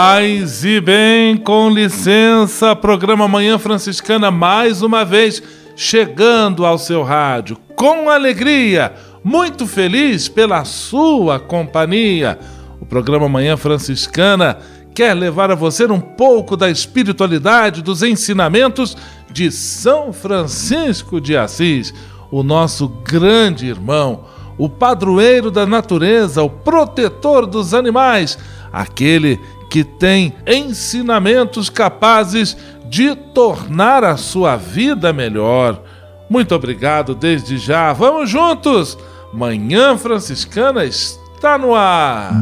Paz e bem, com licença, programa Manhã Franciscana mais uma vez chegando ao seu rádio com alegria, muito feliz pela sua companhia. O programa Manhã Franciscana quer levar a você um pouco da espiritualidade, dos ensinamentos de São Francisco de Assis, o nosso grande irmão, o padroeiro da natureza, o protetor dos animais, aquele que tem ensinamentos capazes de tornar a sua vida melhor. Muito obrigado desde já. Vamos juntos! Manhã Franciscana está no ar.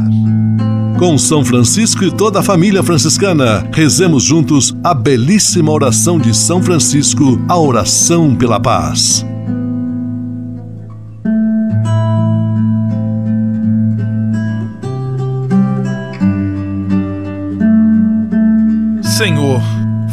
Com São Francisco e toda a família franciscana, rezemos juntos a belíssima oração de São Francisco, a oração pela paz.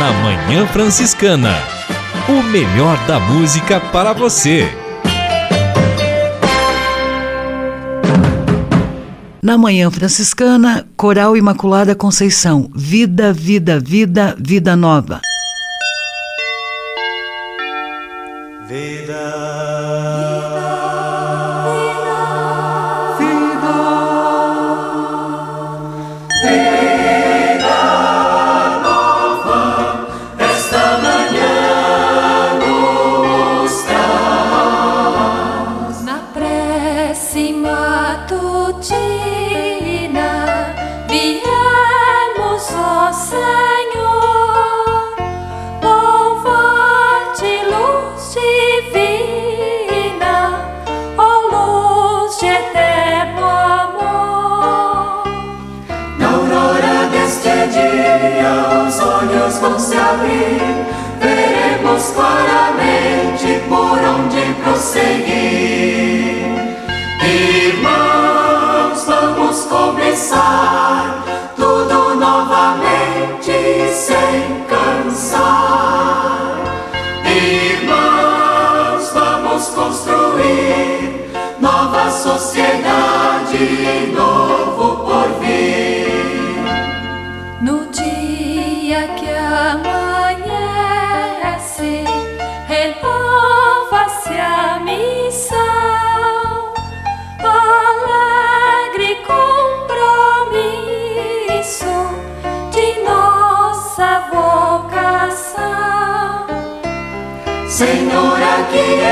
Na Manhã Franciscana. O melhor da música para você. Na Manhã Franciscana, Coral Imaculada Conceição. Vida, vida, vida, vida nova. spot.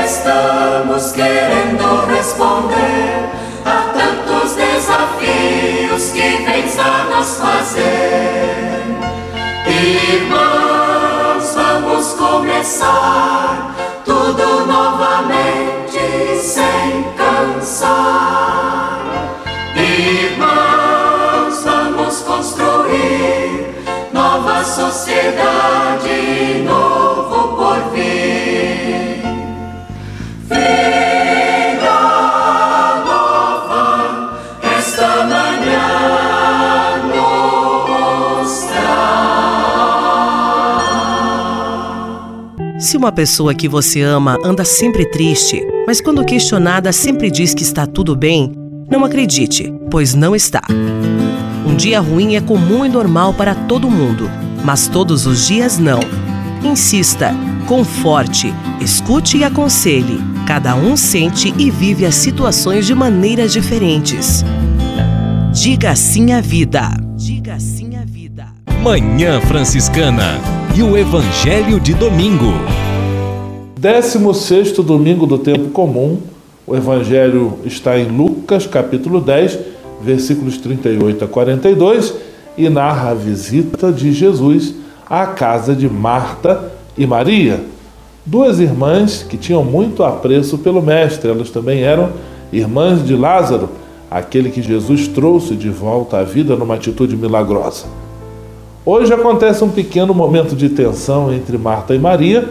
Estamos querendo responder a tantos desafios que vens a nos fazer. Irmãos, vamos começar uma pessoa que você ama anda sempre triste, mas quando questionada sempre diz que está tudo bem, não acredite, pois não está. Um dia ruim é comum e normal para todo mundo, mas todos os dias não. Insista, conforte, escute e aconselhe. Cada um sente e vive as situações de maneiras diferentes. Diga sim à vida. Diga sim à vida. Manhã Franciscana e o Evangelho de Domingo. 16 domingo do tempo comum. O Evangelho está em Lucas, capítulo 10, versículos 38 a 42, e narra a visita de Jesus à casa de Marta e Maria, duas irmãs que tinham muito apreço pelo Mestre. Elas também eram irmãs de Lázaro, aquele que Jesus trouxe de volta à vida numa atitude milagrosa. Hoje acontece um pequeno momento de tensão entre Marta e Maria,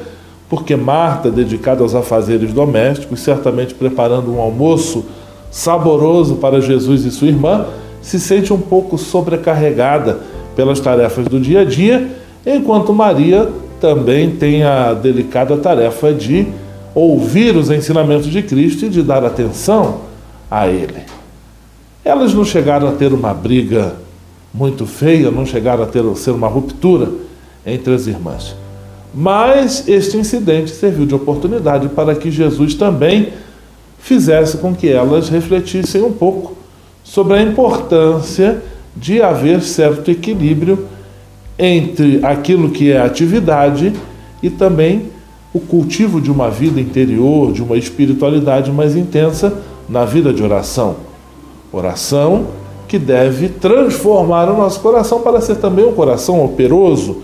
porque Marta, dedicada aos afazeres domésticos, certamente preparando um almoço saboroso para Jesus e sua irmã, se sente um pouco sobrecarregada pelas tarefas do dia a dia, enquanto Maria também tem a delicada tarefa de ouvir os ensinamentos de Cristo e de dar atenção a Ele. Elas não chegaram a ter uma briga muito feia, não chegaram a ter ser uma ruptura entre as irmãs. Mas este incidente serviu de oportunidade para que Jesus também fizesse com que elas refletissem um pouco sobre a importância de haver certo equilíbrio entre aquilo que é atividade e também o cultivo de uma vida interior, de uma espiritualidade mais intensa na vida de oração. Oração que deve transformar o nosso coração para ser também um coração operoso,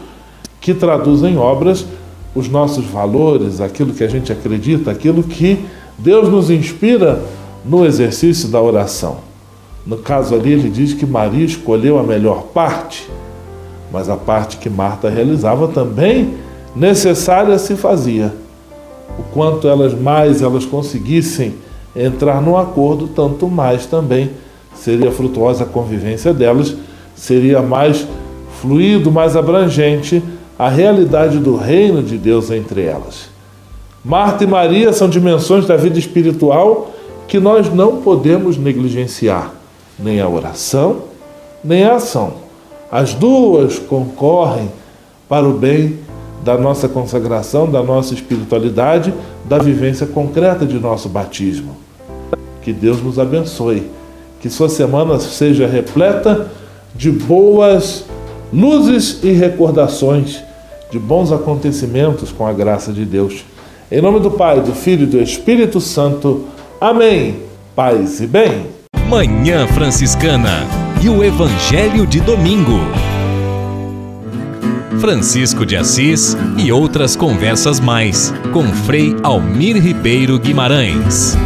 que traduz em obras os nossos valores, aquilo que a gente acredita, aquilo que Deus nos inspira no exercício da oração. No caso ali, ele diz que Maria escolheu a melhor parte mas a parte que Marta realizava também necessária se fazia. O quanto elas mais elas conseguissem entrar num acordo, tanto mais também seria frutuosa a convivência delas, seria mais fluido, mais abrangente a realidade do reino de Deus entre elas. Marta e Maria são dimensões da vida espiritual que nós não podemos negligenciar, nem a oração, nem a ação. As duas concorrem para o bem da nossa consagração, da nossa espiritualidade, da vivência concreta de nosso batismo. Que Deus nos abençoe. Que sua semana seja repleta de boas luzes e recordações, de bons acontecimentos com a graça de Deus. Em nome do Pai, do Filho e do Espírito Santo. Amém. Paz e bem. Manhã Franciscana e o Evangelho de Domingo. Francisco de Assis e outras conversas mais com Frei Almir Ribeiro Guimarães.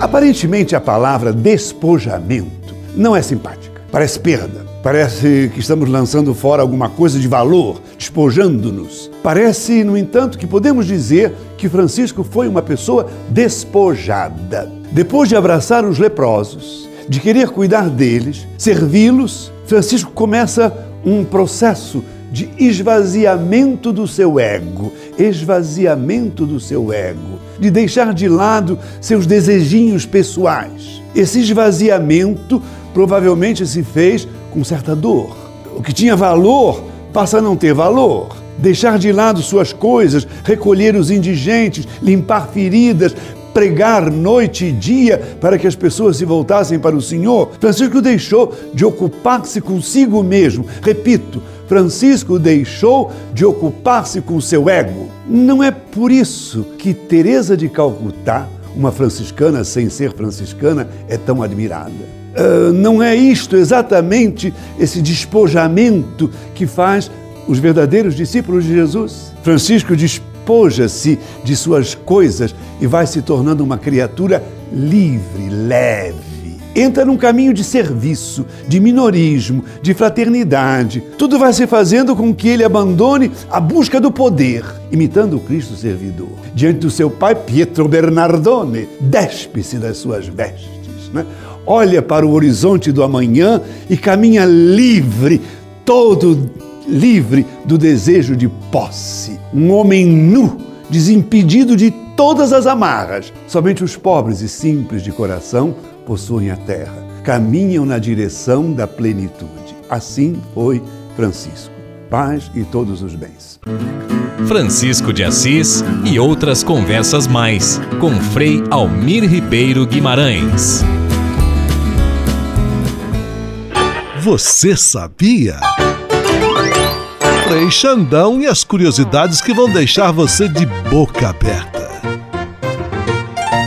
Aparentemente a palavra despojamento não é simpática, parece perda. Parece que estamos lançando fora alguma coisa de valor, despojando-nos. Parece, no entanto, que podemos dizer que Francisco foi uma pessoa despojada. Depois de abraçar os leprosos, de querer cuidar deles, servi-los, Francisco começa um processo de esvaziamento do seu ego, esvaziamento do seu ego, de deixar de lado seus desejinhos pessoais. Esse esvaziamento provavelmente se fez com certa dor. O que tinha valor passa a não ter valor. Deixar de lado suas coisas, recolher os indigentes, limpar feridas, pregar noite e dia para que as pessoas se voltassem para o Senhor, Francisco deixou de ocupar-se consigo mesmo. Repito, Francisco deixou de ocupar-se com o seu ego. Não é por isso que Teresa de Calcutá, uma franciscana sem ser franciscana, é tão admirada. Uh, não é isto exatamente esse despojamento que faz os verdadeiros discípulos de Jesus? Francisco despoja despoja-se de suas coisas e vai se tornando uma criatura livre, leve. Entra num caminho de serviço, de minorismo, de fraternidade. Tudo vai se fazendo com que ele abandone a busca do poder, imitando o Cristo servidor. Diante do seu pai, Pietro Bernardone, despe-se das suas vestes. Né? Olha para o horizonte do amanhã e caminha livre, todo livre do desejo de posse, um homem nu, desimpedido de todas as amarras. Somente os pobres e simples de coração possuem a terra, caminham na direção da plenitude. Assim foi Francisco. Paz e todos os bens. Francisco de Assis e outras conversas mais com Frei Almir Ribeiro Guimarães. Você sabia? Frei Xandão e as curiosidades que vão deixar você de boca aberta.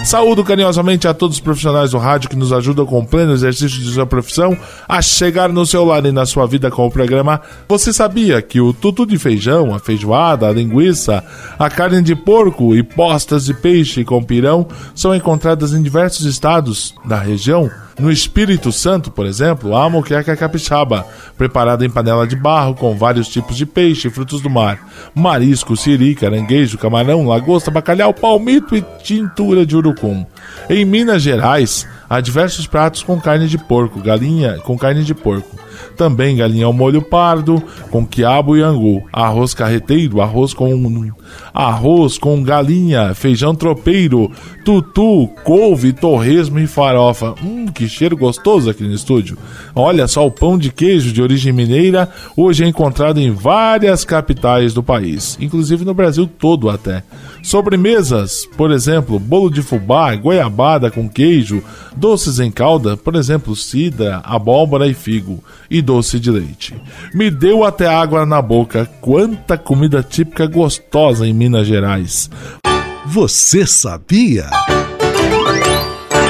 Saúdo carinhosamente a todos os profissionais do rádio que nos ajudam com o pleno exercício de sua profissão a chegar no seu lar e na sua vida com o programa. Você sabia que o tutu de feijão, a feijoada, a linguiça, a carne de porco e postas de peixe com pirão são encontradas em diversos estados da região? No Espírito Santo, por exemplo, há a moqueca capixaba, preparada em panela de barro com vários tipos de peixe e frutos do mar, marisco, siri, caranguejo, camarão, lagosta, bacalhau, palmito e tintura de urucum. Em Minas Gerais, há diversos pratos com carne de porco, galinha com carne de porco. Também galinha ao molho pardo, com quiabo e angu, arroz carreteiro, arroz com arroz com galinha, feijão tropeiro, tutu, couve, torresmo e farofa. Hum, que cheiro gostoso aqui no estúdio. Olha só o pão de queijo de origem mineira, hoje é encontrado em várias capitais do país, inclusive no Brasil todo até. Sobremesas, por exemplo, bolo de fubá, goiabada com queijo, doces em calda, por exemplo, cidra, abóbora e figo e doce de leite. Me deu até água na boca. Quanta comida típica gostosa em Minas Gerais. Você sabia?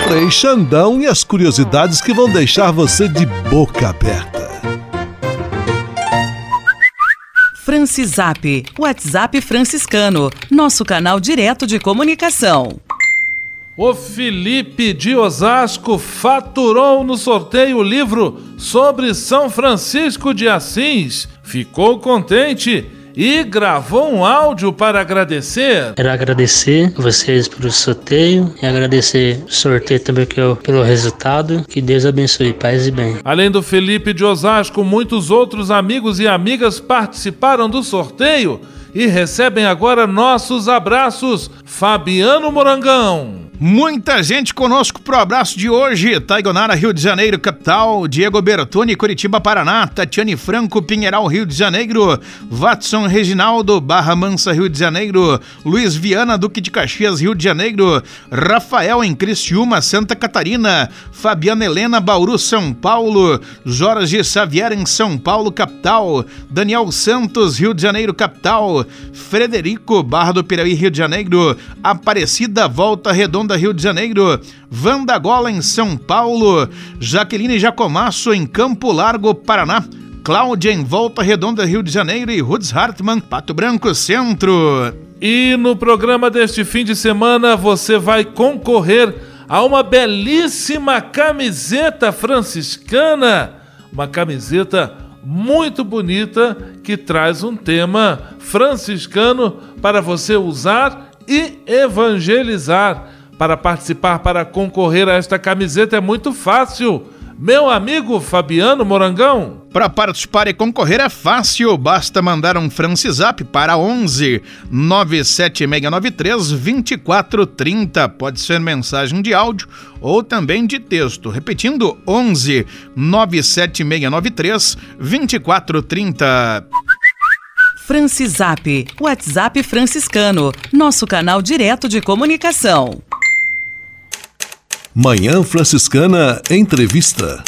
Frei Xandão e as curiosidades que vão deixar você de boca aberta. Francisap, WhatsApp franciscano, nosso canal direto de comunicação. O Felipe de Osasco faturou no sorteio o livro sobre São Francisco de Assis. Ficou contente e gravou um áudio para agradecer. Quero agradecer vocês pelo sorteio e agradecer o sorteio também que eu, pelo resultado. Que Deus abençoe, paz e bem. Além do Felipe de Osasco, muitos outros amigos e amigas participaram do sorteio e recebem agora nossos abraços. Fabiano Morangão. Muita gente conosco pro abraço de hoje. Taigonara, Rio de Janeiro, capital. Diego Bertoni, Curitiba, Paraná. Tatiane Franco, Pinheiral, Rio de Janeiro. Watson Reginaldo, Barra Mansa, Rio de Janeiro. Luiz Viana, Duque de Caxias, Rio de Janeiro. Rafael, em Criciúma, Santa Catarina. Fabiana Helena, Bauru, São Paulo. Jorge Xavier, em São Paulo, capital. Daniel Santos, Rio de Janeiro, capital. Frederico, Barra do Piraí, Rio de Janeiro. Aparecida, Volta Redonda, Rio de Janeiro, Vanda Gola em São Paulo, Jaqueline Jacomasso em Campo Largo, Paraná, Cláudia em Volta Redonda, Rio de Janeiro e Rudes Hartmann, Pato Branco, Centro. E no programa deste fim de semana você vai concorrer a uma belíssima camiseta franciscana, uma camiseta muito bonita que traz um tema franciscano para você usar e evangelizar. Para participar, para concorrer a esta camiseta é muito fácil. Meu amigo Fabiano Morangão. Para participar e concorrer é fácil, basta mandar um Francisap para 11 97693 2430. Pode ser mensagem de áudio ou também de texto. Repetindo, 11 97693 2430. Francisap, WhatsApp franciscano, nosso canal direto de comunicação. Manhã Franciscana Entrevista.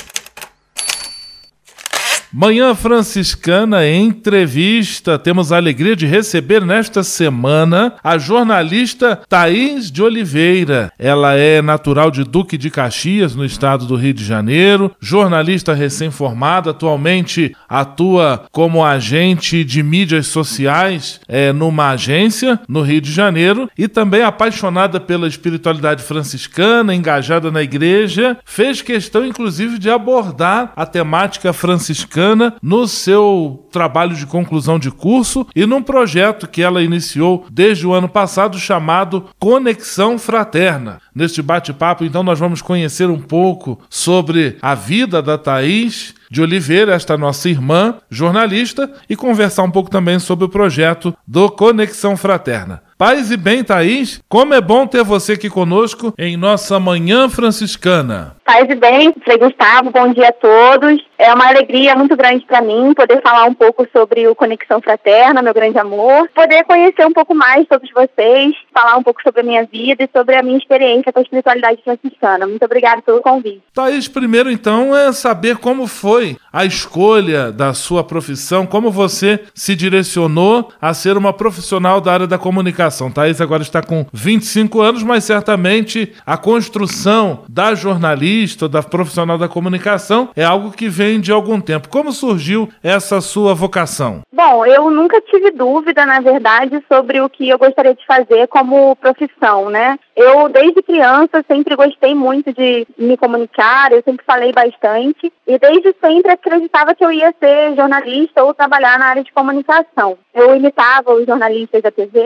Manhã Franciscana Entrevista. Temos a alegria de receber nesta semana a jornalista Thaís de Oliveira. Ela é natural de Duque de Caxias, no estado do Rio de Janeiro, jornalista recém-formada, atualmente atua como agente de mídias sociais é, numa agência no Rio de Janeiro e também apaixonada pela espiritualidade franciscana, engajada na igreja, fez questão inclusive de abordar a temática franciscana franciscana no seu trabalho de conclusão de curso e num projeto que ela iniciou desde o ano passado chamado Conexão Fraterna. Neste bate-papo, então, nós vamos conhecer um pouco sobre a vida da Thaís de Oliveira, esta nossa irmã, jornalista, e conversar um pouco também sobre o projeto do Conexão Fraterna. Paz e bem, Thaís, como é bom ter você aqui conosco em nossa Manhã Franciscana. Paz e bem, Frei Gustavo, bom dia a todos. É uma alegria muito grande para mim poder falar um pouco sobre o Conexão Fraterna, meu grande amor, poder conhecer um pouco mais todos vocês, falar um pouco sobre a minha vida e sobre a minha experiência com a espiritualidade franciscana. Muito obrigada pelo convite. Thaís, primeiro então é saber como foi a escolha da sua profissão, como você se direcionou a ser uma profissional da área da comunicação. Thaís agora está com 25 anos, mas certamente a construção da jornalista, da profissional da comunicação, é algo que vem de algum tempo. Como surgiu essa sua vocação? Bom, eu nunca tive dúvida, na verdade, sobre o que eu gostaria de fazer como profissão, né? Eu, desde criança, sempre gostei muito de me comunicar, eu sempre falei bastante e desde sempre acreditava que eu ia ser jornalista ou trabalhar na área de comunicação. Eu imitava os jornalistas da TV,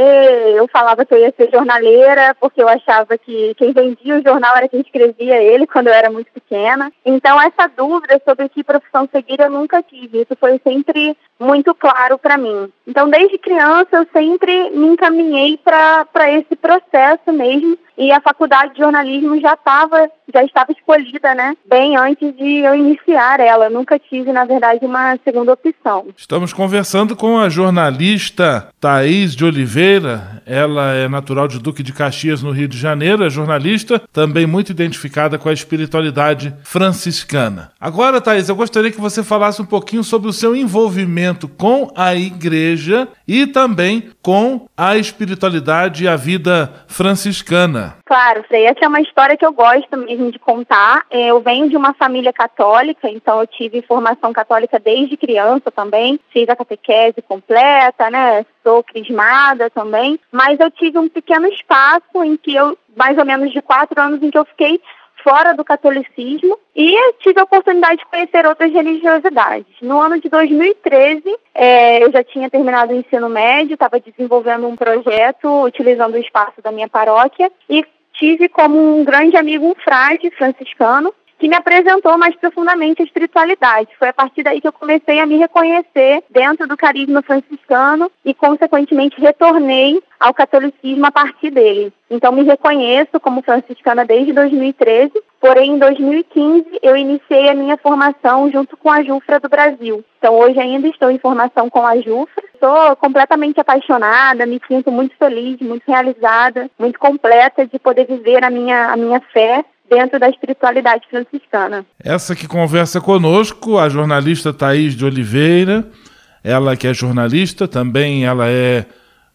eu falava que eu ia ser jornaleira porque eu achava que quem vendia o jornal era quem escrevia ele quando eu era muito pequena. Então, essa dúvida sobre que profissão seguir eu nunca tive. Isso foi sempre muito claro para mim. Então, desde criança, eu sempre me encaminhei para esse processo mesmo e a faculdade de jornalismo já estava já estava escolhida, né? Bem antes de eu iniciar ela. nunca tive, na verdade, uma segunda opção. Estamos conversando com a jornalista Thaís de Oliveira. Ela é natural de Duque de Caxias, no Rio de Janeiro, é jornalista, também muito identificada com a espiritualidade franciscana. Agora, Thaís, eu gostaria que você falasse um pouquinho sobre o seu envolvimento com a igreja e também com a espiritualidade e a vida franciscana. Claro, Frei, essa é uma história que eu gosto mesmo de contar. É, eu venho de uma família católica, então eu tive formação católica desde criança também, fiz a catequese completa, né? Sou crismada também, mas eu tive um pequeno espaço em que eu, mais ou menos de quatro anos, em que eu fiquei fora do catolicismo e tive a oportunidade de conhecer outras religiosidades. No ano de 2013, é, eu já tinha terminado o ensino médio, estava desenvolvendo um projeto utilizando o espaço da minha paróquia e tive como um grande amigo um frade franciscano que me apresentou mais profundamente a espiritualidade. Foi a partir daí que eu comecei a me reconhecer dentro do carisma franciscano e, consequentemente, retornei ao catolicismo a partir dele. Então, me reconheço como franciscana desde 2013, porém, em 2015, eu iniciei a minha formação junto com a Jufra do Brasil. Então, hoje ainda estou em formação com a Jufra. Estou completamente apaixonada, me sinto muito feliz, muito realizada, muito completa de poder viver a minha, a minha fé dentro da espiritualidade franciscana. Essa que conversa conosco, a jornalista Thaís de Oliveira, ela que é jornalista, também ela é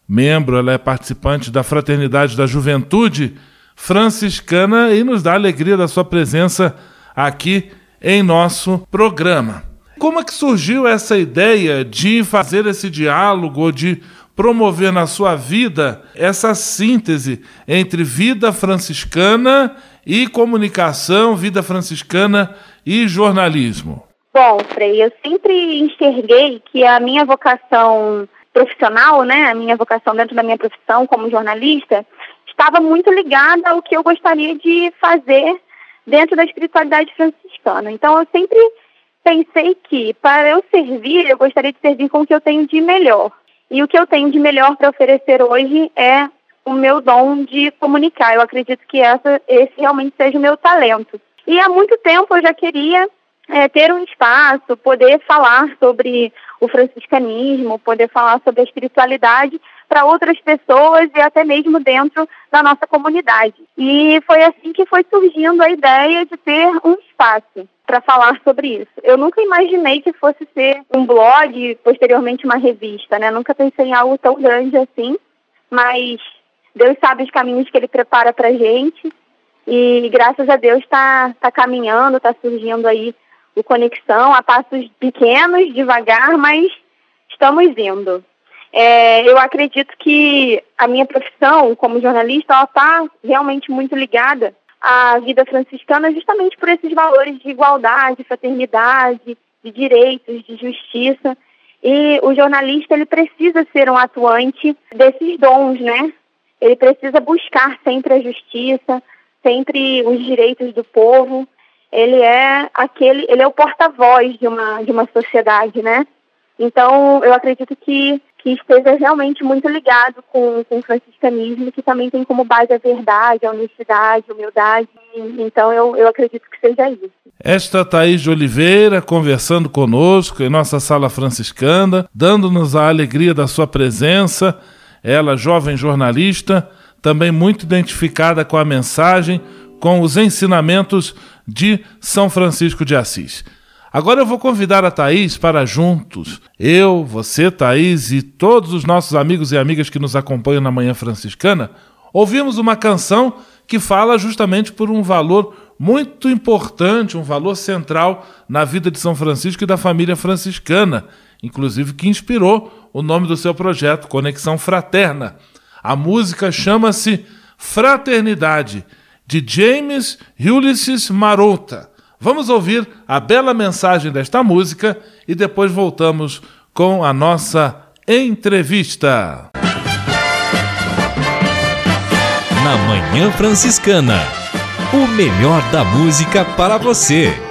membro, ela é participante da Fraternidade da Juventude Franciscana e nos dá alegria da sua presença aqui em nosso programa. Como é que surgiu essa ideia de fazer esse diálogo, de promover na sua vida essa síntese entre vida franciscana e comunicação, vida franciscana e jornalismo? Bom, Frei, eu sempre enxerguei que a minha vocação profissional, né, a minha vocação dentro da minha profissão como jornalista, estava muito ligada ao que eu gostaria de fazer dentro da espiritualidade franciscana. Então, eu sempre pensei que para eu servir, eu gostaria de servir com o que eu tenho de melhor. E o que eu tenho de melhor para oferecer hoje é o meu dom de comunicar. Eu acredito que essa, esse realmente seja o meu talento. E há muito tempo eu já queria é, ter um espaço, poder falar sobre o franciscanismo, poder falar sobre a espiritualidade para outras pessoas e até mesmo dentro da nossa comunidade. E foi assim que foi surgindo a ideia de ter um espaço para falar sobre isso. Eu nunca imaginei que fosse ser um blog, posteriormente uma revista, né? Nunca pensei em algo tão grande assim, mas Deus sabe os caminhos que Ele prepara para gente e graças a Deus está tá caminhando, está surgindo aí o Conexão a passos pequenos, devagar, mas estamos indo. É, eu acredito que a minha profissão como jornalista está realmente muito ligada à vida franciscana justamente por esses valores de igualdade, fraternidade de direitos, de justiça. E o jornalista ele precisa ser um atuante desses dons, né? Ele precisa buscar sempre a justiça, sempre os direitos do povo. Ele é aquele, ele é o porta-voz de uma de uma sociedade, né? Então, eu acredito que que esteja realmente muito ligado com, com o franciscanismo, que também tem como base a verdade, a honestidade, a humildade. Então, eu, eu acredito que seja isso. Esta Thaís de Oliveira conversando conosco em nossa sala franciscana, dando-nos a alegria da sua presença. Ela, jovem jornalista, também muito identificada com a mensagem, com os ensinamentos de São Francisco de Assis. Agora eu vou convidar a Thaís para juntos, eu, você, Thaís e todos os nossos amigos e amigas que nos acompanham na Manhã Franciscana, ouvimos uma canção que fala justamente por um valor muito importante, um valor central na vida de São Francisco e da família franciscana, inclusive que inspirou o nome do seu projeto, Conexão Fraterna. A música chama-se Fraternidade, de James Ulysses Marota. Vamos ouvir a bela mensagem desta música e depois voltamos com a nossa entrevista. Na Manhã Franciscana, o melhor da música para você.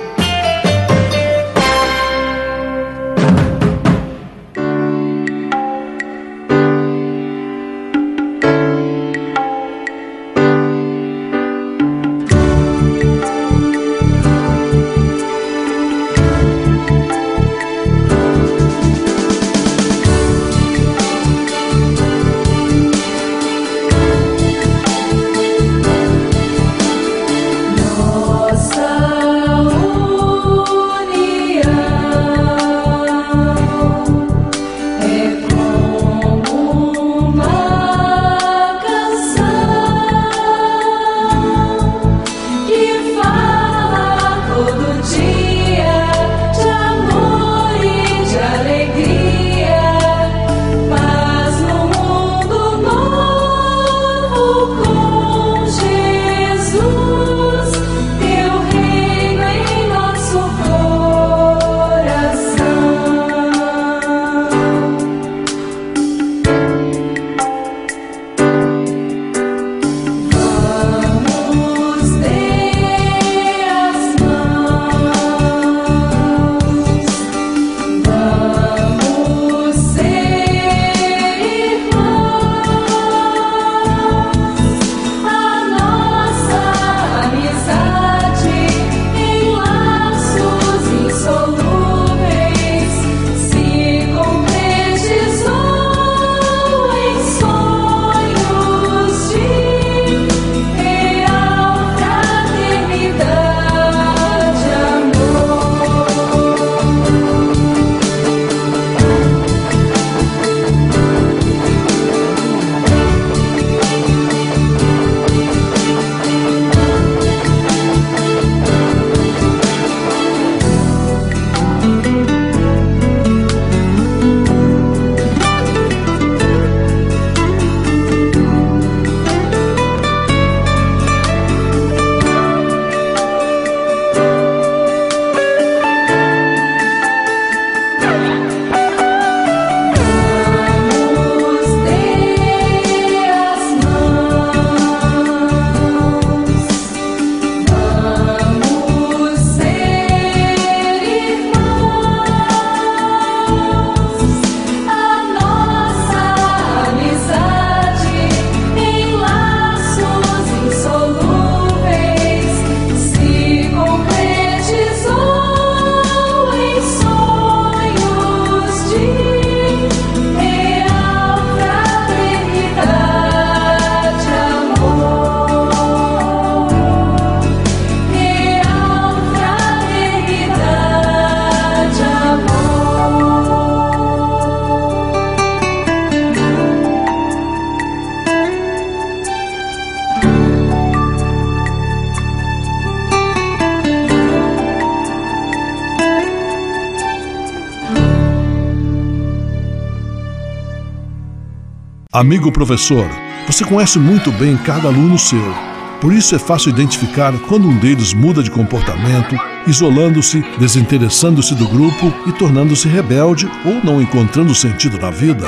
Amigo professor, você conhece muito bem cada aluno seu. Por isso é fácil identificar quando um deles muda de comportamento isolando-se, desinteressando-se do grupo e tornando-se rebelde ou não encontrando sentido na vida.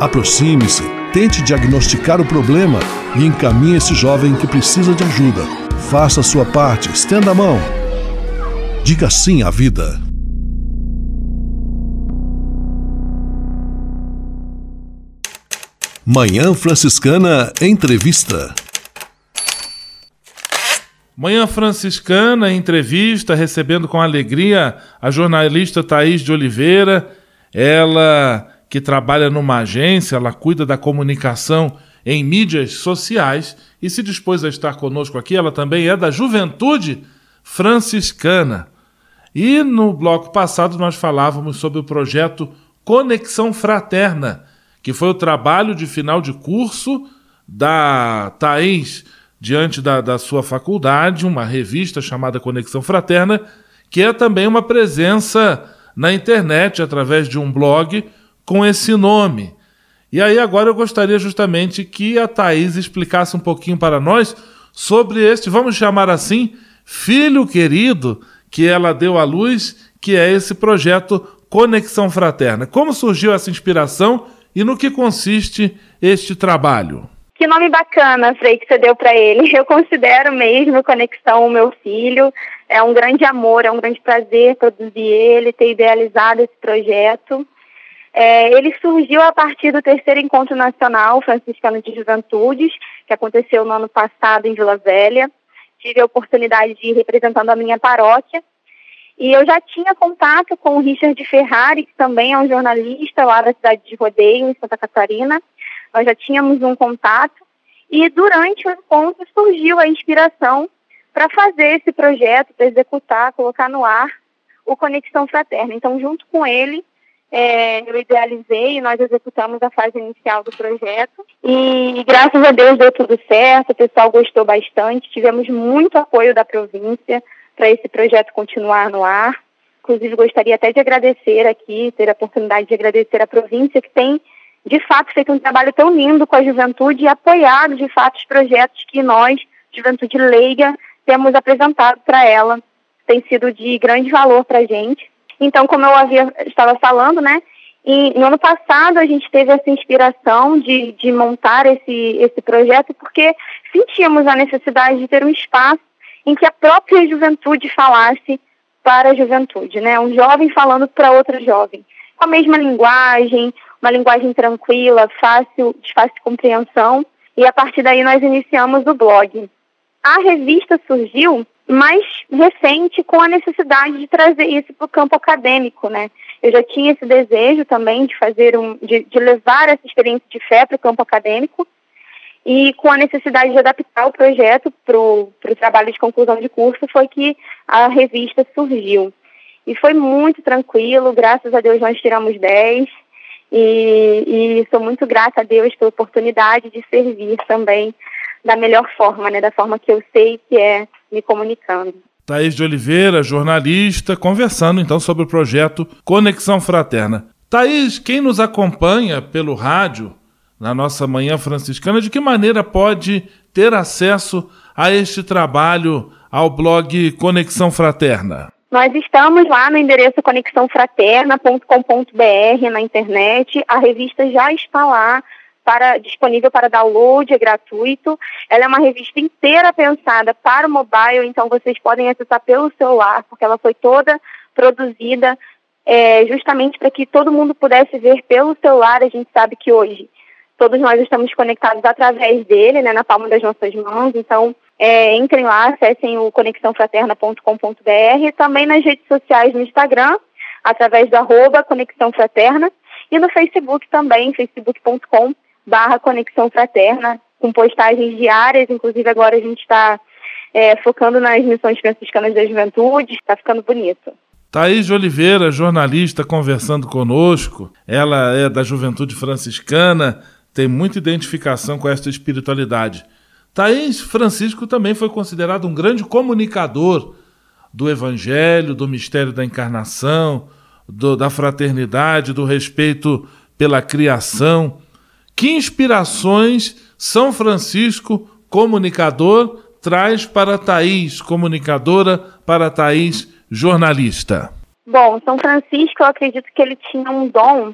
Aproxime-se, tente diagnosticar o problema e encaminhe esse jovem que precisa de ajuda. Faça a sua parte, estenda a mão. Diga sim à vida. Manhã Franciscana Entrevista. Manhã Franciscana Entrevista, recebendo com alegria a jornalista Thaís de Oliveira, ela que trabalha numa agência, ela cuida da comunicação em mídias sociais e se dispôs a estar conosco aqui. Ela também é da Juventude Franciscana. E no bloco passado nós falávamos sobre o projeto Conexão Fraterna, que foi o trabalho de final de curso da Thaís diante da, da sua faculdade, uma revista chamada Conexão Fraterna, que é também uma presença na internet através de um blog com esse nome. E aí agora eu gostaria justamente que a Thaís explicasse um pouquinho para nós sobre este, vamos chamar assim, filho querido que ela deu à luz, que é esse projeto Conexão Fraterna. Como surgiu essa inspiração e no que consiste este trabalho? Que nome bacana, Frei, que você deu para ele. Eu considero mesmo Conexão o meu filho. É um grande amor, é um grande prazer produzir ele, ter idealizado esse projeto. É, ele surgiu a partir do terceiro encontro nacional franciscano de juventudes, que aconteceu no ano passado em Vila Velha. Tive a oportunidade de ir representando a minha paróquia. E eu já tinha contato com o Richard Ferrari, que também é um jornalista lá da cidade de Rodeio, em Santa Catarina. Nós já tínhamos um contato. E durante o encontro surgiu a inspiração para fazer esse projeto, para executar, colocar no ar o Conexão Fraterna. Então, junto com ele, é, eu idealizei e nós executamos a fase inicial do projeto. E graças a Deus deu tudo certo, o pessoal gostou bastante, tivemos muito apoio da província para esse projeto continuar no ar. Inclusive, gostaria até de agradecer aqui, ter a oportunidade de agradecer a província que tem, de fato, feito um trabalho tão lindo com a juventude e apoiado, de fato, os projetos que nós, Juventude Leiga, temos apresentado para ela. Tem sido de grande valor para a gente. Então, como eu havia estava falando, né? E no ano passado a gente teve essa inspiração de, de montar esse, esse projeto porque sentíamos a necessidade de ter um espaço em que a própria juventude falasse para a juventude, né? Um jovem falando para outro jovem, com a mesma linguagem, uma linguagem tranquila, fácil, de fácil compreensão. E a partir daí nós iniciamos o blog. A revista surgiu mais recente com a necessidade de trazer isso para o campo acadêmico, né? Eu já tinha esse desejo também de fazer um, de, de levar essa experiência de fé para o campo acadêmico e com a necessidade de adaptar o projeto para o trabalho de conclusão de curso foi que a revista surgiu. E foi muito tranquilo, graças a Deus nós tiramos 10 e, e sou muito grata a Deus pela oportunidade de servir também da melhor forma, né, da forma que eu sei que é me comunicando. Thaís de Oliveira, jornalista, conversando então sobre o projeto Conexão Fraterna. Thaís, quem nos acompanha pelo rádio na nossa Manhã Franciscana, de que maneira pode ter acesso a este trabalho, ao blog Conexão Fraterna? Nós estamos lá no endereço conexãofraterna.com.br na internet. A revista já está lá para, disponível para download, é gratuito. Ela é uma revista inteira pensada para o mobile, então vocês podem acessar pelo celular, porque ela foi toda produzida é, justamente para que todo mundo pudesse ver pelo celular. A gente sabe que hoje todos nós estamos conectados através dele, né, na palma das nossas mãos. Então, é, entrem lá, acessem o conexãofraterna.com.br também nas redes sociais no Instagram, através do arroba Conexão Fraterna, e no Facebook também, facebook.com barra Conexão Fraterna, com postagens diárias, inclusive agora a gente está é, focando nas missões franciscanas da juventude, está ficando bonito. Thaís de Oliveira, jornalista, conversando conosco. Ela é da Juventude Franciscana, tem muita identificação com esta espiritualidade. Thaís Francisco também foi considerado um grande comunicador do Evangelho, do mistério da encarnação, do, da fraternidade, do respeito pela criação. Que inspirações São Francisco, comunicador, traz para Thaís, comunicadora, para Thaís jornalista? Bom, São Francisco, eu acredito que ele tinha um dom,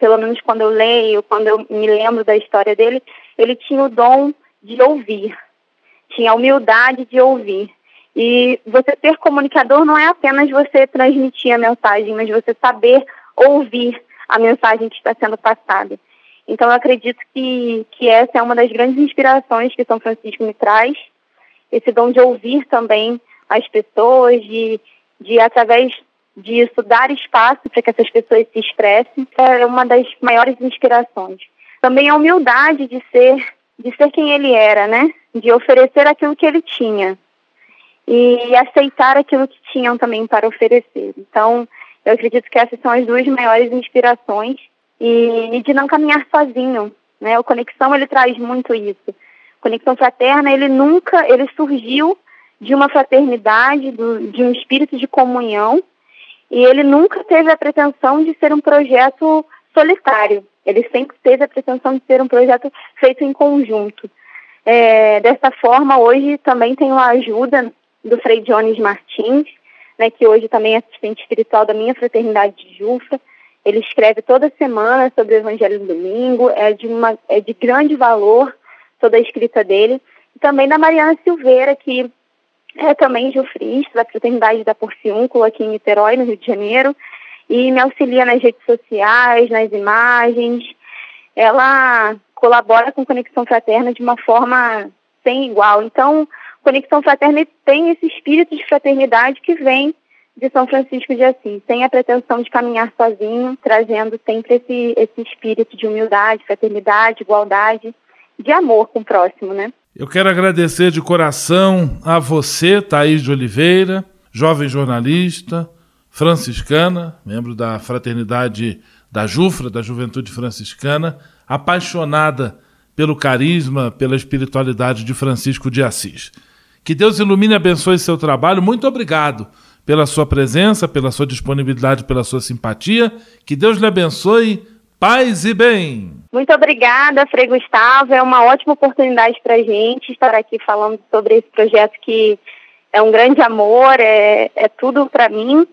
pelo menos quando eu leio, quando eu me lembro da história dele, ele tinha o dom de ouvir, tinha a humildade de ouvir. E você ser comunicador não é apenas você transmitir a mensagem, mas você saber ouvir a mensagem que está sendo passada. Então, eu acredito que, que essa é uma das grandes inspirações que São Francisco me traz, esse dom de ouvir também as pessoas, de, de através disso dar espaço para que essas pessoas se expressem, é uma das maiores inspirações. Também a humildade de ser, de ser quem ele era, né? De oferecer aquilo que ele tinha e aceitar aquilo que tinham também para oferecer. Então, eu acredito que essas são as duas maiores inspirações e, e de não caminhar sozinho, né? O Conexão ele traz muito isso. Conexão Fraterna ele nunca ele surgiu de uma fraternidade, do, de um espírito de comunhão e ele nunca teve a pretensão de ser um projeto solitário. Ele sempre teve a pretensão de ser um projeto feito em conjunto. É, dessa forma, hoje também tenho a ajuda do Frei Jones Martins, né, que hoje também é assistente espiritual da minha fraternidade de Jufa. Ele escreve toda semana sobre o Evangelho do Domingo, é de, uma, é de grande valor toda a escrita dele. E também da Mariana Silveira, que é também jufrista da Fraternidade da Porciúncula aqui em Niterói, no Rio de Janeiro, e me auxilia nas redes sociais, nas imagens. Ela colabora com Conexão Fraterna de uma forma sem igual. Então, Conexão Fraterna tem esse espírito de fraternidade que vem de São Francisco de Assis, sem a pretensão de caminhar sozinho, trazendo sempre esse, esse espírito de humildade, fraternidade, igualdade, de amor com o próximo, né? Eu quero agradecer de coração a você, Thaís de Oliveira, jovem jornalista, franciscana, membro da Fraternidade da Jufra, da Juventude Franciscana, apaixonada pelo carisma, pela espiritualidade de Francisco de Assis. Que Deus ilumine e abençoe seu trabalho. Muito obrigado pela sua presença, pela sua disponibilidade, pela sua simpatia. Que Deus lhe abençoe. Paz e bem. Muito obrigada, Frei Gustavo. É uma ótima oportunidade para a gente estar aqui falando sobre esse projeto que é um grande amor, é, é tudo para mim.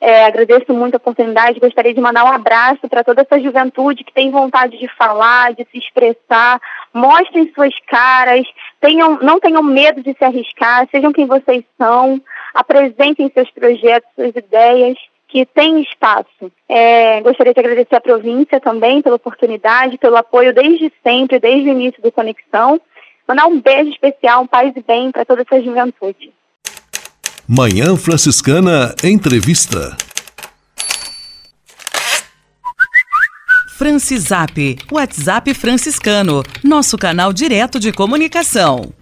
É, agradeço muito a oportunidade. Gostaria de mandar um abraço para toda essa juventude que tem vontade de falar, de se expressar. Mostrem suas caras, tenham, não tenham medo de se arriscar, sejam quem vocês são, apresentem seus projetos, suas ideias que tem espaço. É, gostaria de agradecer à província também pela oportunidade, pelo apoio desde sempre, desde o início do Conexão. Mandar um beijo especial, um paz e bem para toda essa juventude. Manhã Franciscana Entrevista. Francisap, WhatsApp franciscano, nosso canal direto de comunicação.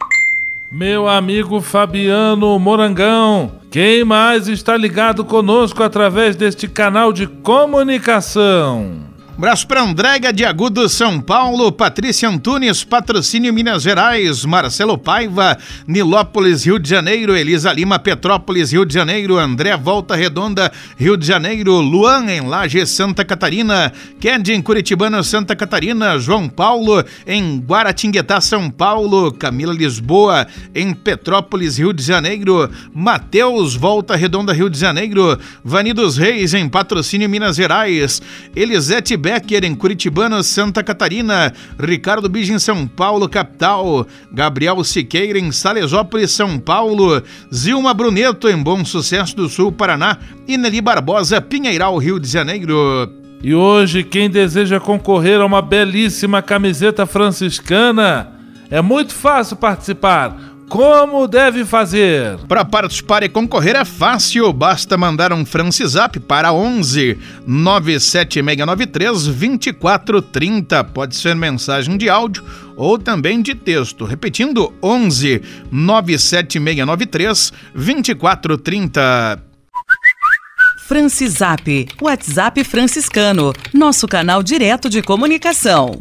Meu amigo Fabiano Morangão, quem mais está ligado conosco através deste canal de comunicação? Um abraço para Andréga de Agudo, São Paulo, Patrícia Antunes, Patrocínio Minas Gerais, Marcelo Paiva, Nilópolis, Rio de Janeiro, Elisa Lima, Petrópolis, Rio de Janeiro, André Volta Redonda, Rio de Janeiro, Luan em Laje, Santa Catarina, Ked em Curitibano, Santa Catarina, João Paulo em Guaratinguetá, São Paulo, Camila Lisboa em Petrópolis, Rio de Janeiro, Mateus Volta Redonda, Rio de Janeiro, Vani dos Reis em Patrocínio Minas Gerais, Elisete Becker em Curitibano, Santa Catarina, Ricardo Bige em São Paulo, capital, Gabriel Siqueira em Salesópolis, São Paulo, Zilma Bruneto em Bom Sucesso do Sul, Paraná e Nelly Barbosa, Pinheiral, Rio de Janeiro. E hoje, quem deseja concorrer a uma belíssima camiseta franciscana, é muito fácil participar. Como deve fazer? Para participar e concorrer é fácil, basta mandar um Francisap para 11 97693 2430. Pode ser mensagem de áudio ou também de texto. Repetindo, 11 97693 2430. Francisap, WhatsApp franciscano, nosso canal direto de comunicação.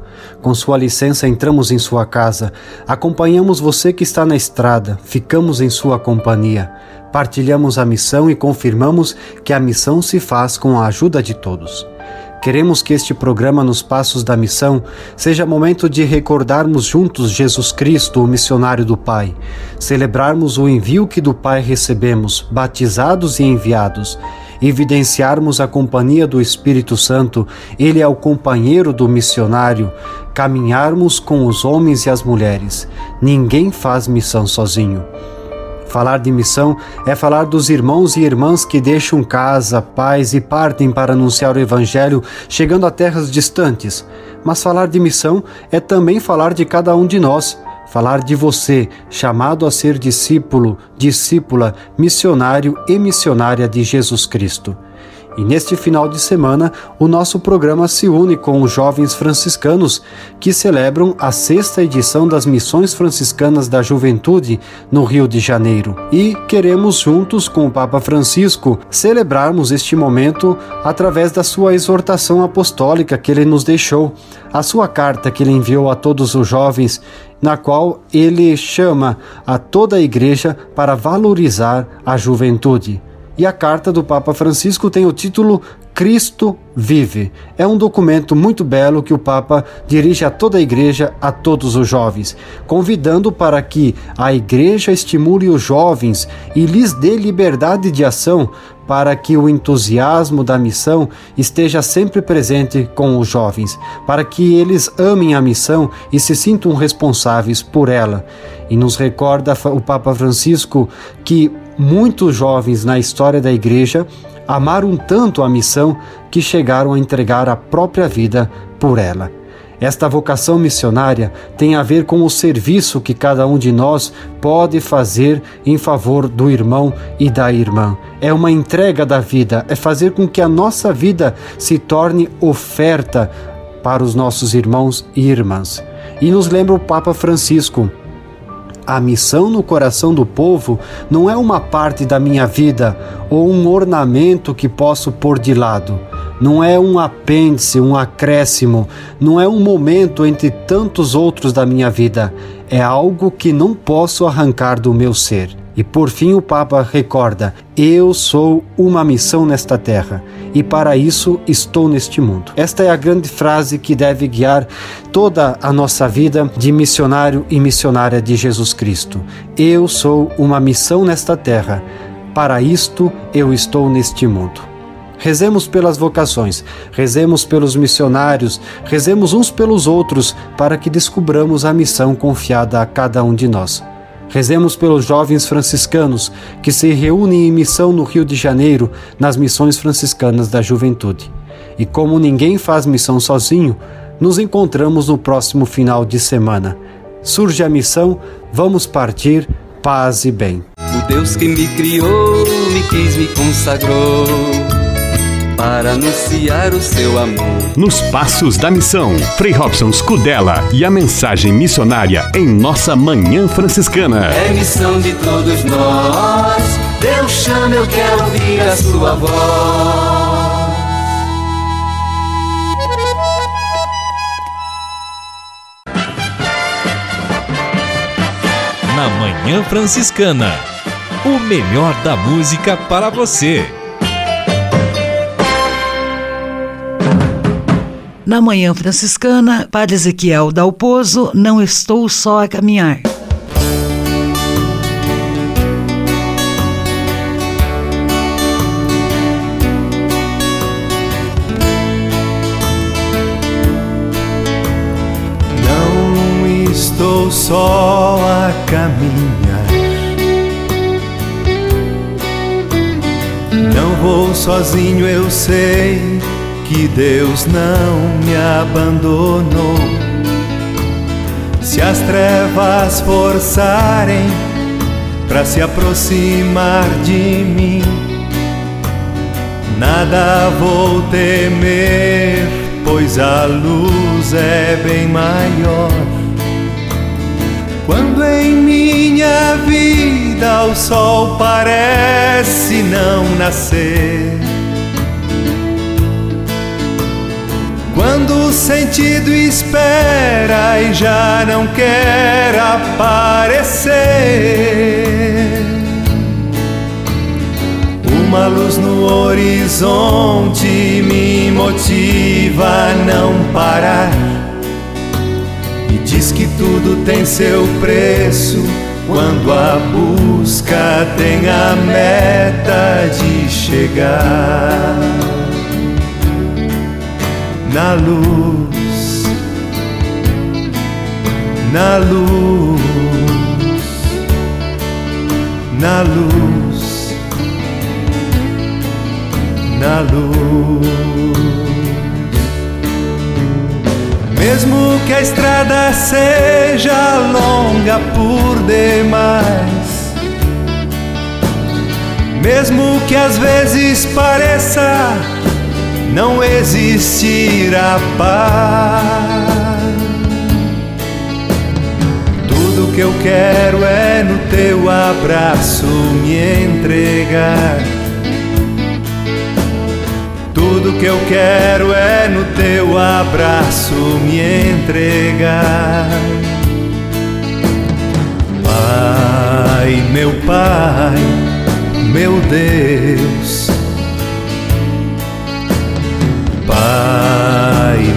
Com sua licença, entramos em sua casa, acompanhamos você que está na estrada, ficamos em sua companhia, partilhamos a missão e confirmamos que a missão se faz com a ajuda de todos. Queremos que este programa Nos Passos da Missão seja momento de recordarmos juntos Jesus Cristo, o missionário do Pai, celebrarmos o envio que do Pai recebemos, batizados e enviados, evidenciarmos a companhia do Espírito Santo, ele é o companheiro do missionário, caminharmos com os homens e as mulheres. Ninguém faz missão sozinho. Falar de missão é falar dos irmãos e irmãs que deixam casa, pais e partem para anunciar o Evangelho, chegando a terras distantes. Mas falar de missão é também falar de cada um de nós falar de você, chamado a ser discípulo, discípula, missionário e missionária de Jesus Cristo. E neste final de semana, o nosso programa se une com os jovens franciscanos que celebram a sexta edição das Missões Franciscanas da Juventude no Rio de Janeiro. E queremos, juntos com o Papa Francisco, celebrarmos este momento através da sua exortação apostólica que ele nos deixou, a sua carta que ele enviou a todos os jovens na qual ele chama a toda a igreja para valorizar a juventude. E a carta do Papa Francisco tem o título Cristo Vive. É um documento muito belo que o Papa dirige a toda a igreja, a todos os jovens, convidando para que a igreja estimule os jovens e lhes dê liberdade de ação para que o entusiasmo da missão esteja sempre presente com os jovens, para que eles amem a missão e se sintam responsáveis por ela. E nos recorda o Papa Francisco que muitos jovens na história da igreja amaram tanto a missão que chegaram a entregar a própria vida por ela. Esta vocação missionária tem a ver com o serviço que cada um de nós pode fazer em favor do irmão e da irmã. É uma entrega da vida, é fazer com que a nossa vida se torne oferta para os nossos irmãos e irmãs. E nos lembra o Papa Francisco. A missão no coração do povo não é uma parte da minha vida ou um ornamento que posso pôr de lado. Não é um apêndice, um acréscimo, não é um momento entre tantos outros da minha vida, é algo que não posso arrancar do meu ser. E por fim o Papa recorda: Eu sou uma missão nesta terra e para isso estou neste mundo. Esta é a grande frase que deve guiar toda a nossa vida de missionário e missionária de Jesus Cristo. Eu sou uma missão nesta terra. Para isto eu estou neste mundo. Rezemos pelas vocações, rezemos pelos missionários, rezemos uns pelos outros para que descubramos a missão confiada a cada um de nós. Rezemos pelos jovens franciscanos que se reúnem em missão no Rio de Janeiro, nas missões franciscanas da juventude. E como ninguém faz missão sozinho, nos encontramos no próximo final de semana. Surge a missão, vamos partir, paz e bem. O Deus que me criou, me quis, me consagrou para anunciar o seu amor. Nos Passos da Missão, Frei Robson Scudella e a mensagem missionária em nossa Manhã Franciscana. É missão de todos nós, Deus chama, eu quero ouvir a sua voz. Na Manhã Franciscana, o melhor da música para você. Na manhã franciscana, Padre Ezequiel Dalpozo, não estou só a caminhar. Não estou só a caminhar. Não vou sozinho, eu sei que Deus não me abandonou. Se as trevas forçarem para se aproximar de mim, nada vou temer, pois a luz é bem maior. Quando em minha vida o sol parece não nascer Quando o sentido espera e já não quer aparecer. Uma luz no horizonte me motiva a não parar. E diz que tudo tem seu preço quando a busca tem a meta de chegar na luz, na luz, na luz, na luz. Mesmo que a estrada seja longa por demais, mesmo que às vezes pareça não existir a paz. Tudo que eu quero é no teu abraço me entregar. Tudo que eu quero é no teu abraço me entregar. Pai, meu Pai, meu Deus.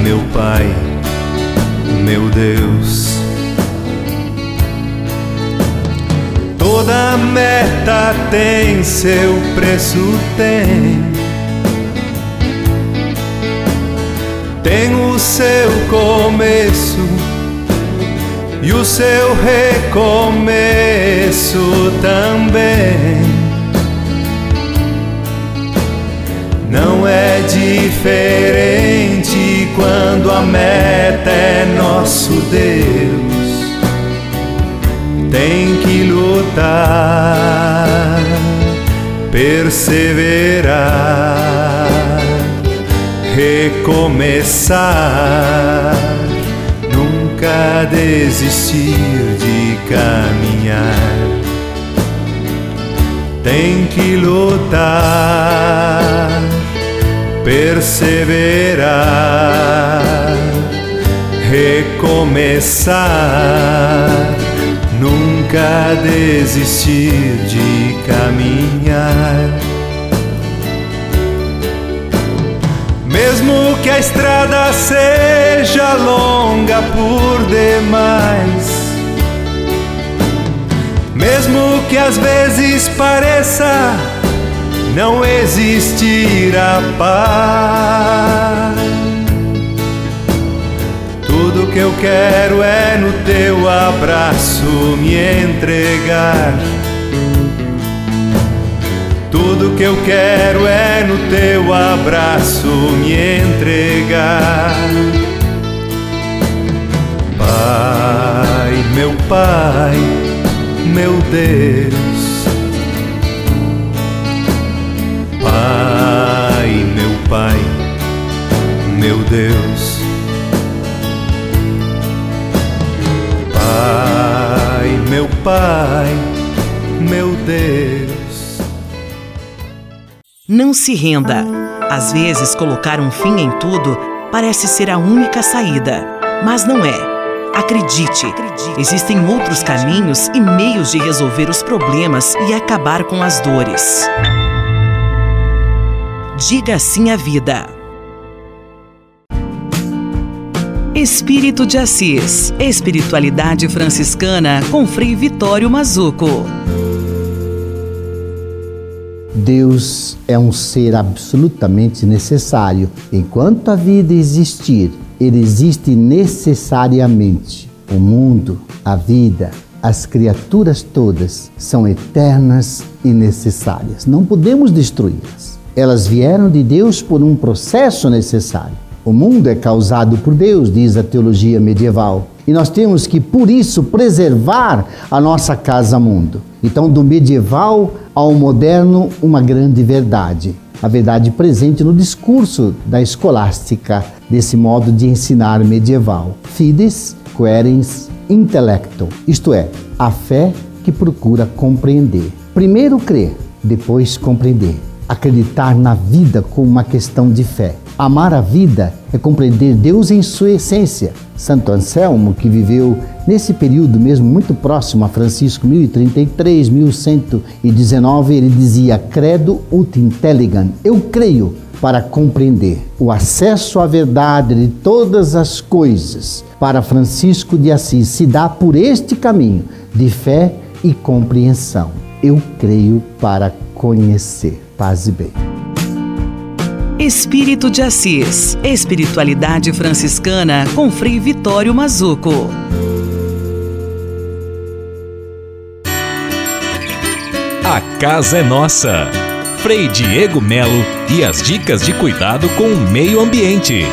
Meu Pai, meu Deus. Toda meta tem seu preço, tem. Tem o seu começo e o seu recomeço também. Não é diferente quando a meta é nosso Deus. Tem que lutar, perseverar, recomeçar, nunca desistir de caminhar. Tem que lutar perseverar, recomeçar, nunca desistir de caminhar. Mesmo que a estrada seja longa por demais, mesmo que às vezes pareça não existir a paz. Tudo que eu quero é no teu abraço me entregar. Tudo que eu quero é no teu abraço me entregar. Pai, meu Pai, meu Deus. Pai, meu Pai, meu Deus. Pai, meu Pai, meu Deus. Não se renda. Às vezes, colocar um fim em tudo parece ser a única saída, mas não é. Acredite, existem outros caminhos e meios de resolver os problemas e acabar com as dores. Diga sim à vida. Espírito de Assis. Espiritualidade franciscana com Frei Vitório Mazuco. Deus é um ser absolutamente necessário. Enquanto a vida existir, ele existe necessariamente. O mundo, a vida, as criaturas todas são eternas e necessárias. Não podemos destruí-las. Elas vieram de Deus por um processo necessário. O mundo é causado por Deus, diz a teologia medieval. E nós temos que, por isso, preservar a nossa casa-mundo. Então, do medieval ao moderno, uma grande verdade. A verdade presente no discurso da escolástica, desse modo de ensinar medieval. Fides querens intellecto, isto é, a fé que procura compreender. Primeiro crer, depois compreender acreditar na vida como uma questão de fé. Amar a vida é compreender Deus em sua essência. Santo Anselmo, que viveu nesse período mesmo muito próximo a Francisco, 1033, 1119, ele dizia: Credo ut intelligam. Eu creio para compreender. O acesso à verdade de todas as coisas para Francisco de Assis se dá por este caminho de fé e compreensão. Eu creio para conhecer. Paz e bem. Espírito de Assis. Espiritualidade franciscana com Frei Vitório Mazuco. A casa é nossa. Frei Diego Melo e as dicas de cuidado com o meio ambiente.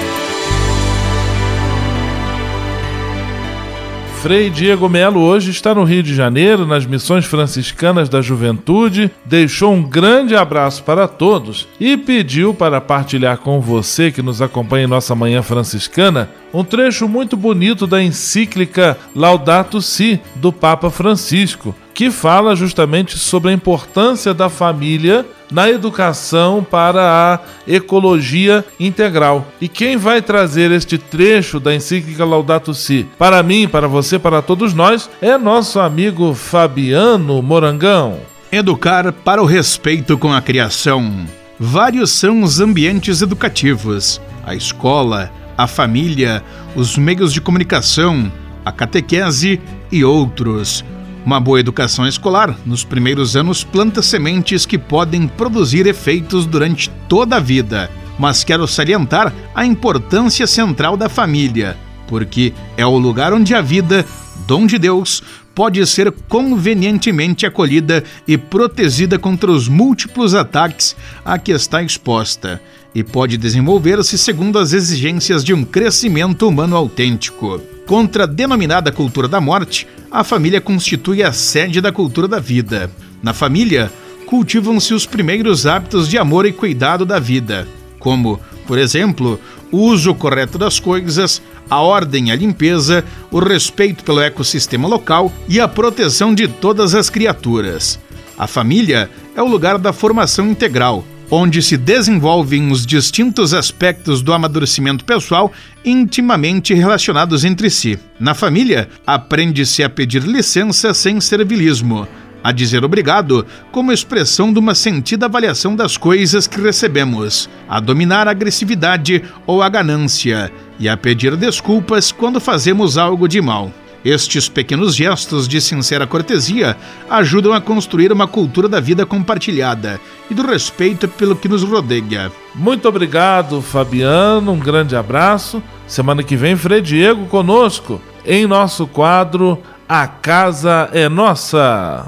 Frei Diego Melo hoje está no Rio de Janeiro, nas Missões Franciscanas da Juventude, deixou um grande abraço para todos e pediu para partilhar com você que nos acompanha em nossa Manhã Franciscana um trecho muito bonito da encíclica Laudato Si do Papa Francisco, que fala justamente sobre a importância da família na educação para a ecologia integral. E quem vai trazer este trecho da encíclica Laudato Si para mim, para você, para todos nós, é nosso amigo Fabiano Morangão. Educar para o respeito com a criação. Vários são os ambientes educativos: a escola, a família, os meios de comunicação, a catequese e outros. Uma boa educação escolar, nos primeiros anos, planta sementes que podem produzir efeitos durante toda a vida. Mas quero salientar a importância central da família, porque é o lugar onde a vida, dom de Deus, pode ser convenientemente acolhida e protegida contra os múltiplos ataques a que está exposta, e pode desenvolver-se segundo as exigências de um crescimento humano autêntico. Contra a denominada cultura da morte, a família constitui a sede da cultura da vida. Na família, cultivam-se os primeiros hábitos de amor e cuidado da vida, como, por exemplo, o uso correto das coisas, a ordem e a limpeza, o respeito pelo ecossistema local e a proteção de todas as criaturas. A família é o lugar da formação integral, onde se desenvolvem os distintos aspectos do amadurecimento pessoal intimamente relacionados entre si. Na família, aprende-se a pedir licença sem servilismo, a dizer obrigado como expressão de uma sentida avaliação das coisas que recebemos, a dominar a agressividade ou a ganância e a pedir desculpas quando fazemos algo de mal. Estes pequenos gestos de sincera cortesia ajudam a construir uma cultura da vida compartilhada e do respeito pelo que nos rodeia. Muito obrigado, Fabiano. Um grande abraço. Semana que vem, Frei Diego conosco em nosso quadro A Casa é Nossa.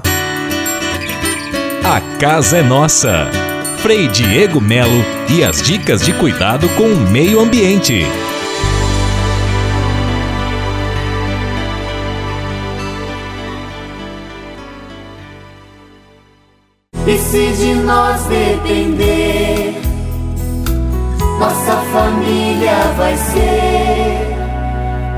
A Casa é Nossa. Frei Diego Melo e as dicas de cuidado com o meio ambiente. Se de nós depender, nossa família vai ser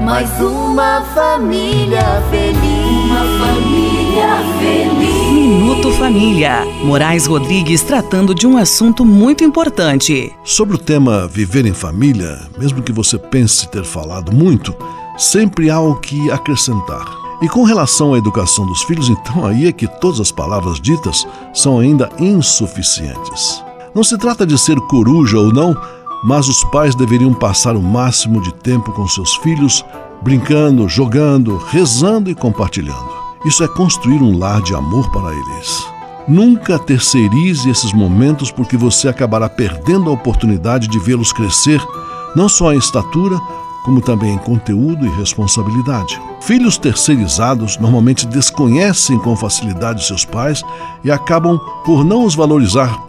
mais uma família feliz. Uma família feliz. Minuto Família. Moraes Rodrigues tratando de um assunto muito importante. Sobre o tema viver em família, mesmo que você pense ter falado muito, sempre há o que acrescentar. E com relação à educação dos filhos, então aí é que todas as palavras ditas são ainda insuficientes. Não se trata de ser coruja ou não, mas os pais deveriam passar o máximo de tempo com seus filhos, brincando, jogando, rezando e compartilhando. Isso é construir um lar de amor para eles. Nunca terceirize esses momentos porque você acabará perdendo a oportunidade de vê-los crescer, não só em estatura, como também em conteúdo e responsabilidade. Filhos terceirizados normalmente desconhecem com facilidade seus pais e acabam por não os valorizar,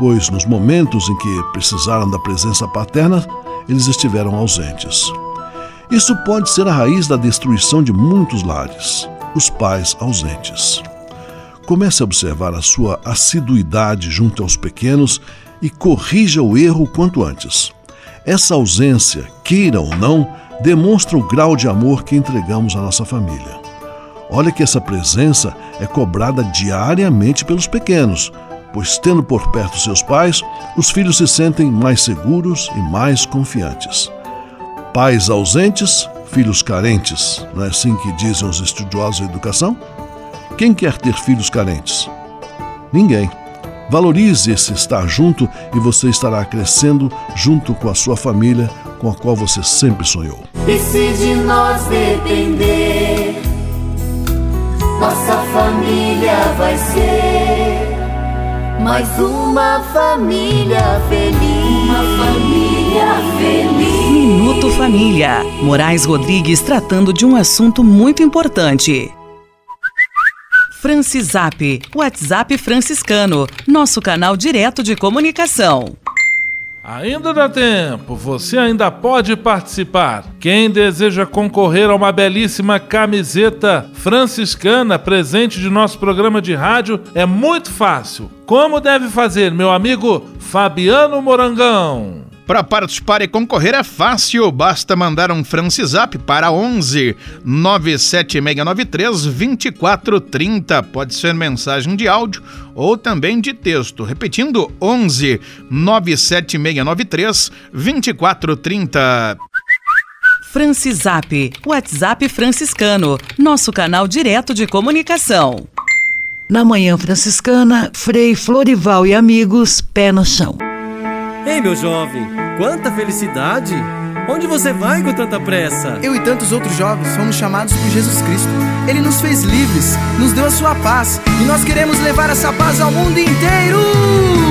pois nos momentos em que precisaram da presença paterna, eles estiveram ausentes. Isso pode ser a raiz da destruição de muitos lares, os pais ausentes. Comece a observar a sua assiduidade junto aos pequenos e corrija o erro quanto antes. Essa ausência, queira ou não, demonstra o grau de amor que entregamos à nossa família. Olha que essa presença é cobrada diariamente pelos pequenos, pois, tendo por perto seus pais, os filhos se sentem mais seguros e mais confiantes. Pais ausentes, filhos carentes, não é assim que dizem os estudiosos da educação? Quem quer ter filhos carentes? Ninguém. Valorize esse estar junto e você estará crescendo junto com a sua família, com a qual você sempre sonhou. E se de nós depender, nossa família vai ser mais uma família feliz. Uma família feliz. Minuto Família. Moraes Rodrigues tratando de um assunto muito importante. Francisap, WhatsApp franciscano, nosso canal direto de comunicação. Ainda dá tempo, você ainda pode participar. Quem deseja concorrer a uma belíssima camiseta franciscana presente de nosso programa de rádio é muito fácil. Como deve fazer, meu amigo Fabiano Morangão? Para participar e concorrer é fácil, basta mandar um Francisap para 11 97693 2430. Pode ser mensagem de áudio ou também de texto. Repetindo, 11 97693 2430. Francisap, WhatsApp franciscano, nosso canal direto de comunicação. Na manhã franciscana, Frei Florival e amigos, pé no chão. Ei, meu jovem, quanta felicidade! Onde você vai com tanta pressa? Eu e tantos outros jovens fomos chamados por Jesus Cristo. Ele nos fez livres, nos deu a sua paz e nós queremos levar essa paz ao mundo inteiro!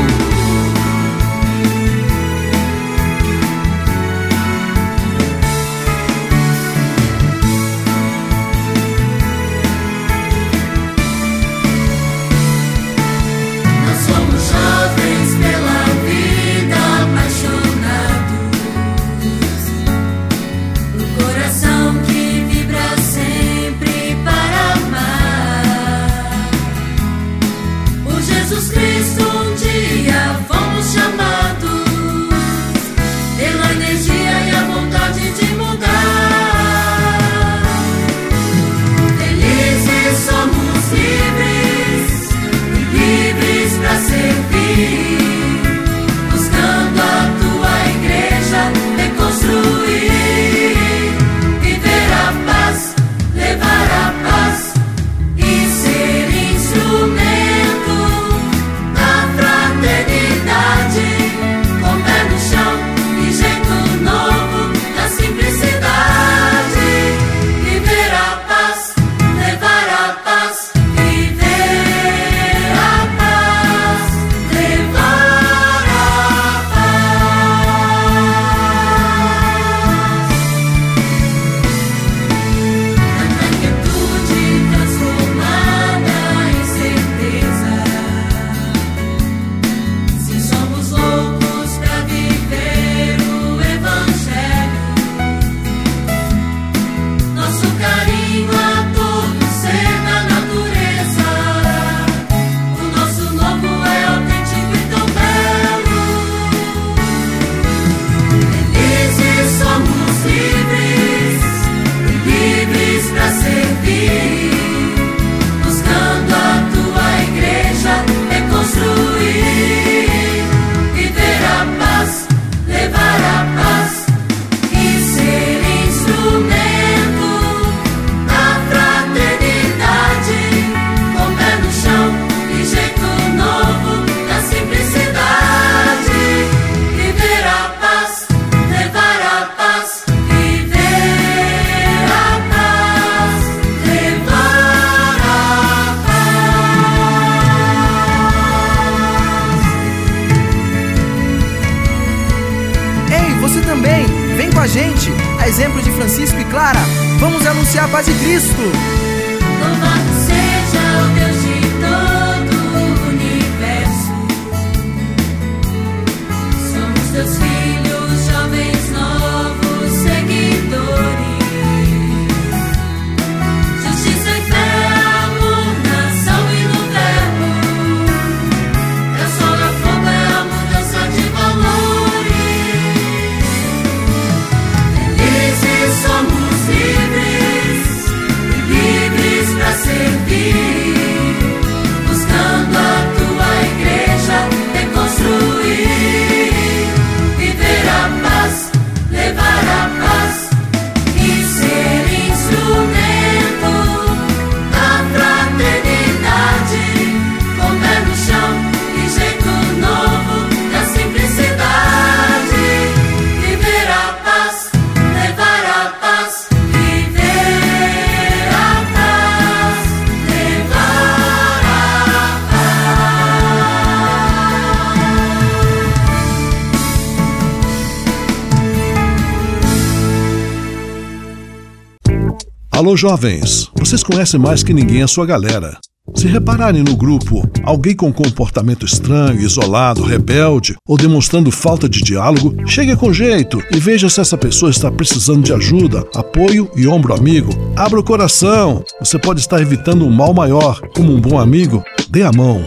Alô, jovens, vocês conhecem mais que ninguém a sua galera. Se repararem no grupo alguém com comportamento estranho, isolado, rebelde ou demonstrando falta de diálogo, chegue com jeito e veja se essa pessoa está precisando de ajuda, apoio e ombro amigo. Abra o coração. Você pode estar evitando um mal maior. Como um bom amigo, dê a mão.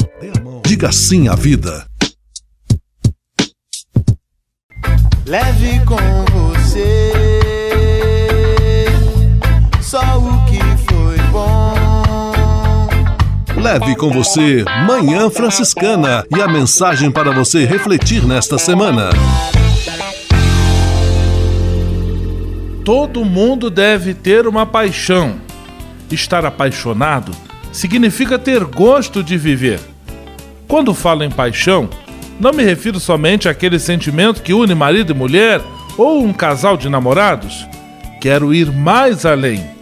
Diga sim à vida. Leve com Leve com você Manhã Franciscana e a mensagem para você refletir nesta semana. Todo mundo deve ter uma paixão. Estar apaixonado significa ter gosto de viver. Quando falo em paixão, não me refiro somente àquele sentimento que une marido e mulher ou um casal de namorados. Quero ir mais além.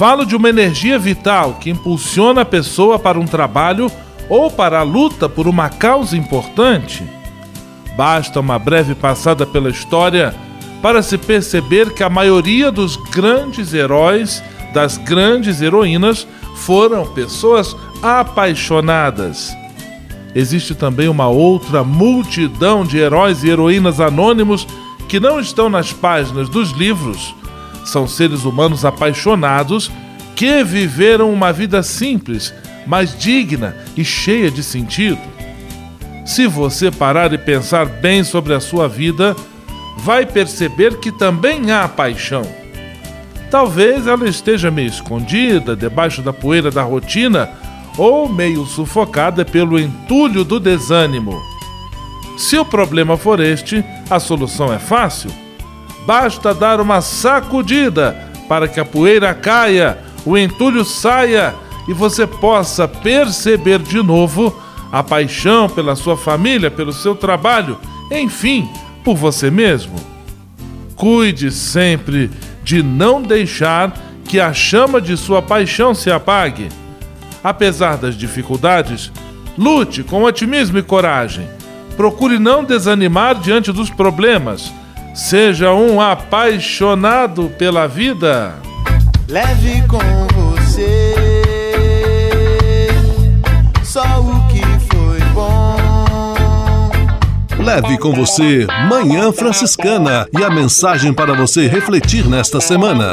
Falo de uma energia vital que impulsiona a pessoa para um trabalho ou para a luta por uma causa importante. Basta uma breve passada pela história para se perceber que a maioria dos grandes heróis, das grandes heroínas, foram pessoas apaixonadas. Existe também uma outra multidão de heróis e heroínas anônimos que não estão nas páginas dos livros. São seres humanos apaixonados que viveram uma vida simples, mas digna e cheia de sentido. Se você parar e pensar bem sobre a sua vida, vai perceber que também há paixão. Talvez ela esteja meio escondida, debaixo da poeira da rotina ou meio sufocada pelo entulho do desânimo. Se o problema for este, a solução é fácil. Basta dar uma sacudida para que a poeira caia, o entulho saia e você possa perceber de novo a paixão pela sua família, pelo seu trabalho, enfim, por você mesmo. Cuide sempre de não deixar que a chama de sua paixão se apague. Apesar das dificuldades, lute com otimismo e coragem. Procure não desanimar diante dos problemas. Seja um apaixonado pela vida. Leve com você só o que foi bom. Leve com você Manhã Franciscana e a mensagem para você refletir nesta semana.